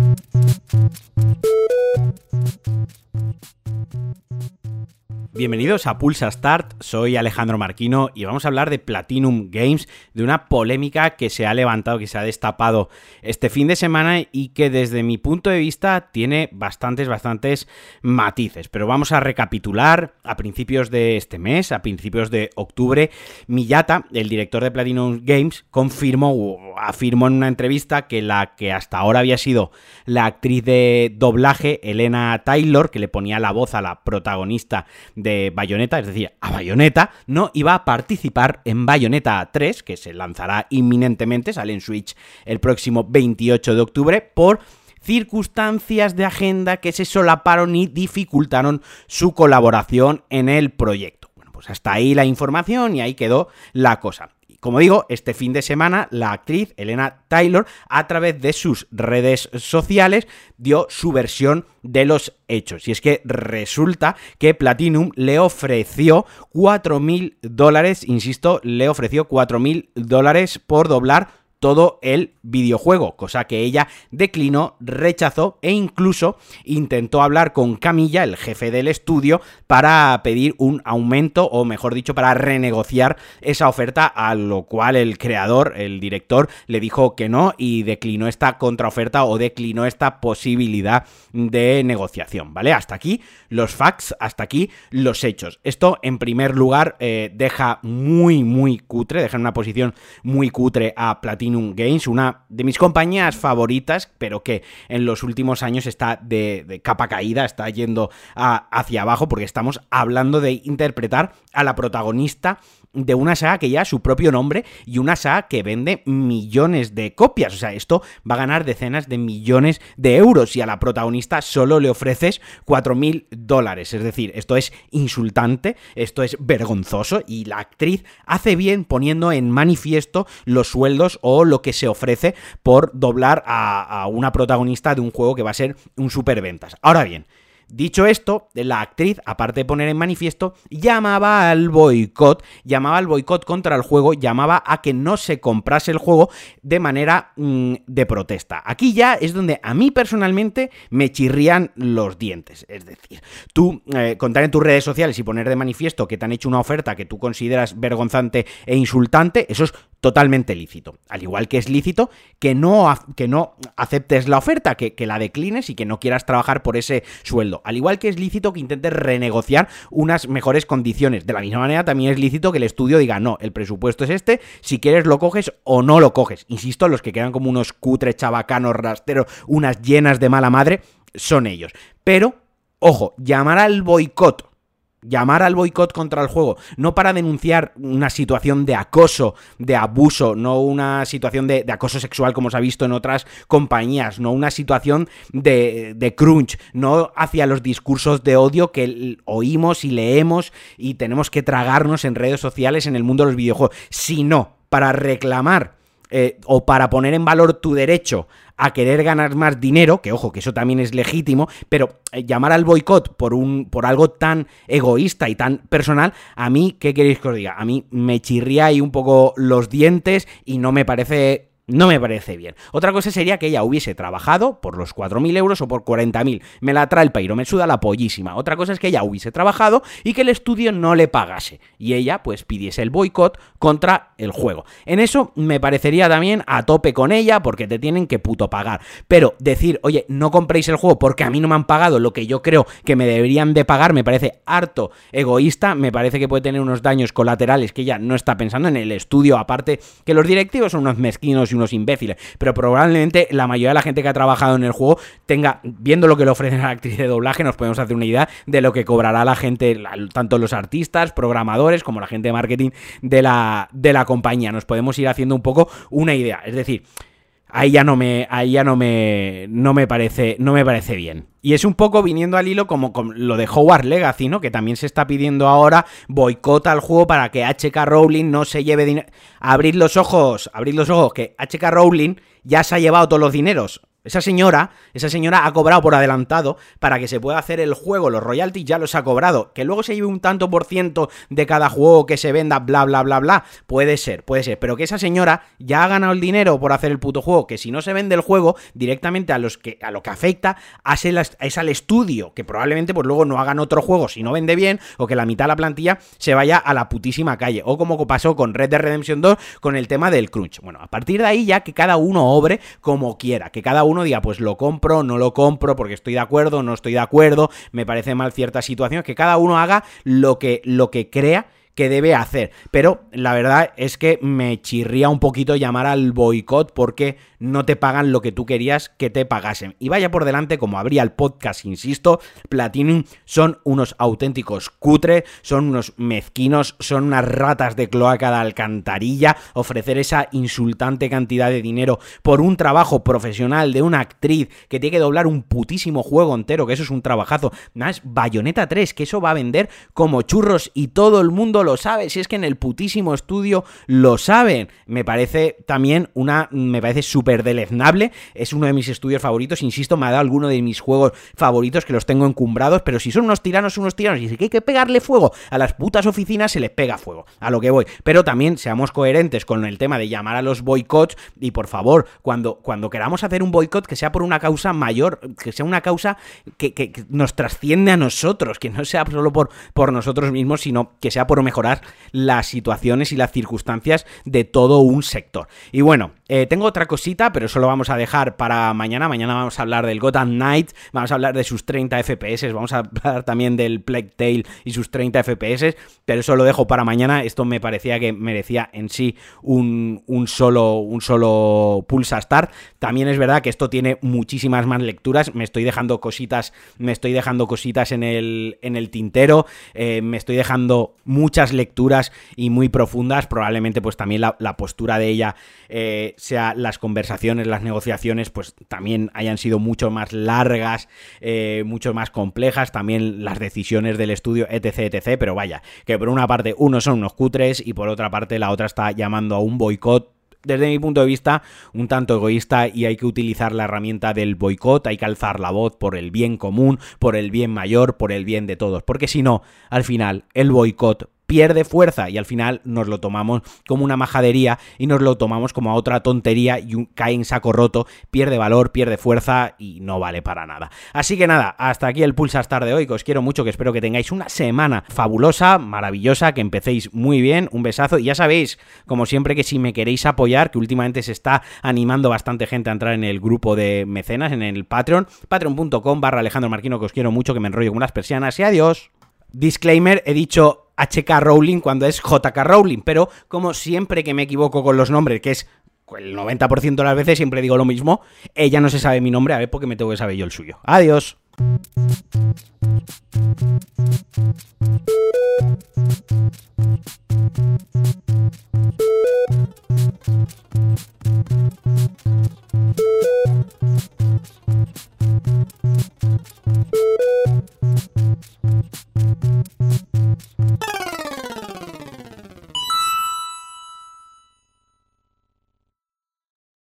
thank you Bienvenidos a Pulsa Start, soy Alejandro Marquino y vamos a hablar de Platinum Games, de una polémica que se ha levantado, que se ha destapado este fin de semana y que desde mi punto de vista tiene bastantes, bastantes matices. Pero vamos a recapitular a principios de este mes, a principios de octubre, Miyata, el director de Platinum Games, confirmó o afirmó en una entrevista que la que hasta ahora había sido la actriz de doblaje, Elena Taylor, que le ponía la voz a la protagonista de Bayonetta, es decir, a Bayonetta, no iba a participar en Bayonetta 3, que se lanzará inminentemente, sale en Switch el próximo 28 de octubre, por circunstancias de agenda que se solaparon y dificultaron su colaboración en el proyecto. Bueno, pues hasta ahí la información y ahí quedó la cosa. Como digo, este fin de semana la actriz Elena Taylor, a través de sus redes sociales, dio su versión de los hechos. Y es que resulta que Platinum le ofreció 4.000 dólares, insisto, le ofreció 4.000 dólares por doblar todo el videojuego, cosa que ella declinó, rechazó e incluso intentó hablar con Camilla, el jefe del estudio, para pedir un aumento o mejor dicho, para renegociar esa oferta, a lo cual el creador, el director, le dijo que no y declinó esta contraoferta o declinó esta posibilidad de negociación, ¿vale? Hasta aquí los facts, hasta aquí los hechos. Esto en primer lugar eh, deja muy, muy cutre, deja en una posición muy cutre a Platinum Games, una de mis compañías favoritas, pero que en los últimos años está de, capa caída, está yendo hacia abajo, porque estamos hablando de interpretar a la protagonista de una saga que ya su propio nombre y una saga que vende millones de copias. O sea, esto va a ganar decenas de millones de euros y a la protagonista solo le ofreces 4.000 dólares. Es decir, esto es insultante, esto es vergonzoso y la actriz hace bien poniendo en manifiesto los sueldos o lo que se ofrece por doblar a, a una protagonista de un juego que va a ser un superventas. Ahora bien, Dicho esto, la actriz, aparte de poner en manifiesto, llamaba al boicot, llamaba al boicot contra el juego, llamaba a que no se comprase el juego de manera mm, de protesta. Aquí ya es donde a mí personalmente me chirrían los dientes. Es decir, tú eh, contar en tus redes sociales y poner de manifiesto que te han hecho una oferta que tú consideras vergonzante e insultante, eso es totalmente lícito. Al igual que es lícito que no, que no aceptes la oferta, que, que, la declines y que no quieras trabajar por ese sueldo. Al igual que es lícito que intentes renegociar unas mejores condiciones. De la misma manera, también es lícito que el estudio diga, no, el presupuesto es este, si quieres lo coges o no lo coges. Insisto, los que quedan como unos cutres chabacanos rasteros, unas llenas de mala madre, son ellos. Pero, ojo, llamar al boicot llamar al boicot contra el juego, no para denunciar una situación de acoso, de abuso, no una situación de, acoso sexual como se ha visto en otras compañías, no una situación de, crunch, no hacia los discursos de odio que oímos y leemos y tenemos que tragarnos en redes sociales en el mundo de los videojuegos, sino para reclamar eh, o para poner en valor tu derecho a querer ganar más dinero, que ojo, que eso también es legítimo, pero eh, llamar al boicot por un por algo tan egoísta y tan personal, a mí, ¿qué queréis que os diga? A mí me chirría ahí un poco los dientes y no me parece no me parece bien. Otra cosa sería que ella hubiese trabajado por los 4.000 euros o por 40.000. Me la trae el pairo, me suda la pollísima. Otra cosa es que ella hubiese trabajado y que el estudio no le pagase. Y ella pues pidiese el boicot contra el juego. En eso me parecería también a tope con ella porque te tienen que puto pagar. Pero decir, oye, no compréis el juego porque a mí no me han pagado lo que yo creo que me deberían de pagar me parece harto egoísta. Me parece que puede tener unos daños colaterales que ella no está pensando en el estudio. Aparte que los directivos son unos mezquinos y unos imbéciles, pero probablemente la mayoría de la gente que ha trabajado en el juego tenga, viendo lo que le ofrecen a la actriz de doblaje, nos podemos hacer una idea de lo que cobrará la gente, tanto los artistas, programadores, como la gente de marketing de la, de la compañía. Nos podemos ir haciendo un poco una idea. Es decir, ahí ya no me ahí ya no me no me parece no me parece bien. Y es un poco viniendo al hilo como, lo de Howard Legacy no que también se está pidiendo ahora boicota al juego para que HK Rowling no se lleve dinero abrid los ojos abrid los ojos que HK Rowling ya se ha llevado todos los dineros Esa señora, esa señora ha cobrado por adelantado para que se pueda hacer el juego, los royalties ya los ha cobrado. Que luego se lleve un tanto por ciento de cada juego que se venda, bla, bla, bla, bla. Puede ser, puede ser. Pero que esa señora ya ha ganado el dinero por hacer el puto juego, que si no se vende el juego, directamente a, los que, a lo que afecta es al estudio, que probablemente pues luego no hagan otro juego si no vende bien, o que la mitad de la plantilla se vaya a la putísima calle. O como pasó con Red Dead Redemption 2 con el tema del crunch. Bueno, a partir de ahí ya que cada uno obre como quiera, que cada uno uno diga, pues lo compro, no lo compro, porque estoy de acuerdo, no estoy de acuerdo, me parece mal cierta situación, que cada uno haga lo que, lo que crea que debe hacer. Pero la verdad es que me chirría un poquito llamar al boicot porque no te pagan lo que tú querías que te pagasen. Y vaya por delante, como habría el podcast, insisto, Platinum son unos auténticos cutres, son unos mezquinos, son unas ratas de cloaca de alcantarilla. Ofrecer esa insultante cantidad de dinero por un trabajo profesional de una actriz que tiene que doblar un putísimo juego entero, que eso es un trabajazo. Más Bayonetta 3, que eso va a vender como churros y todo el mundo lo sabe. Si es que en el putísimo estudio lo saben. Me parece también una. Me parece súper deleznable. Es uno de mis estudios favoritos. Insisto, me ha dado alguno de mis juegos favoritos que los tengo encumbrados. Pero si son unos tiranos, unos tiranos. Y si hay que pegarle fuego a las putas oficinas, se les pega fuego. A lo que voy. Pero también seamos coherentes con el tema de llamar a los boicots. Y por favor, cuando, cuando queramos hacer un boicot, que sea por una causa mayor, que sea una causa que, que, nos trasciende a nosotros, que no sea solo por, por nosotros mismos, sino que sea por mejorar las situaciones y las circunstancias de todo un sector. Y bueno, eh, tengo otra cosita, pero eso lo vamos a dejar para mañana. Mañana vamos a hablar del Gotham Knight, vamos a hablar de sus 30 FPS, vamos a hablar también del Plague Tale y sus 30 FPS, pero eso lo dejo para mañana. Esto me parecía que merecía en sí un, solo, un solo Pulsa Start. También es verdad que esto tiene muchísimas más lecturas. Me estoy dejando cositas, me estoy dejando cositas en el, en el tintero. Eh, me estoy dejando muchas lecturas y muy profundas. Probablemente, pues también la, postura de ella. Eh, sea las conversaciones, las negociaciones, pues también hayan sido mucho más largas, eh, mucho más complejas, también las decisiones del estudio, etc, etc, pero vaya, que por una parte uno son unos cutres y por otra parte la otra está llamando a un boicot. Desde mi punto de vista, un tanto egoísta y hay que utilizar la herramienta del boicot, hay que alzar la voz por el bien común, por el bien mayor, por el bien de todos, porque si no, al final, el boicot pierde fuerza y al final nos lo tomamos como una majadería y nos lo tomamos como otra tontería y cae en saco roto, pierde valor, pierde fuerza y no vale para nada. Así que nada, hasta aquí el Pulsar de hoy, que os quiero mucho, que espero que tengáis una semana fabulosa, maravillosa, que empecéis muy bien, un besazo y ya sabéis, como siempre que si me queréis apoyar, que últimamente se está animando bastante gente a entrar en el grupo de mecenas, en el Patreon, patreon.com barra Alejandro Marquino, que os quiero mucho, que me enrollo con unas persianas y adiós. Disclaimer, he dicho HK Rowling cuando es JK Rowling, pero como siempre que me equivoco con los nombres, que es el 90% de las veces siempre digo lo mismo, ella no se sabe mi nombre, a ver porque me tengo que saber yo el suyo. Adiós.